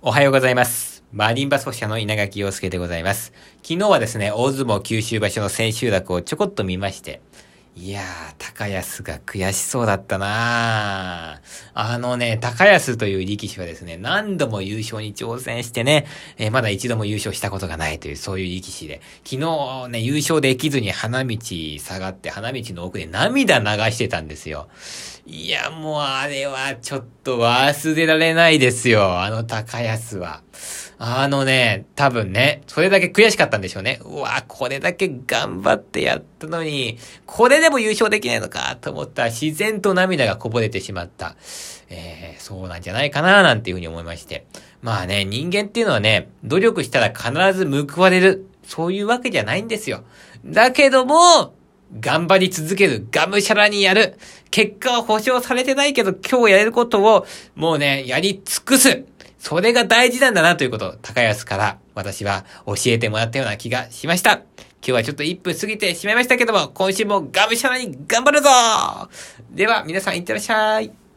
おはようございます。マリンバ奏者の稲垣陽介でございます。昨日はですね、大相撲九州場所の千秋楽をちょこっと見まして、いやー、高安が悔しそうだったなーあのね、高安という力士はですね、何度も優勝に挑戦してね、えーまだ一度も優勝したことがないという、そういう力士で、昨日ね、優勝できずに花道下がって、花道の奥で涙流してたんですよ。いや、もうあれはちょっと忘れられないですよ。あの高安は。あのね、多分ね、それだけ悔しかったんでしょうね。うわ、これだけ頑張ってやったのに、これでも優勝できないのかと思ったら自然と涙がこぼれてしまった。えー、そうなんじゃないかななんていうふうに思いまして。まあね、人間っていうのはね、努力したら必ず報われる。そういうわけじゃないんですよ。だけども、頑張り続ける。がむしゃらにやる。結果は保証されてないけど、今日やれることを、もうね、やり尽くす。それが大事なんだなということを、高安から私は教えてもらったような気がしました。今日はちょっと1分過ぎてしまいましたけども、今週もがむしゃらに頑張るぞでは、皆さんいってらっしゃい。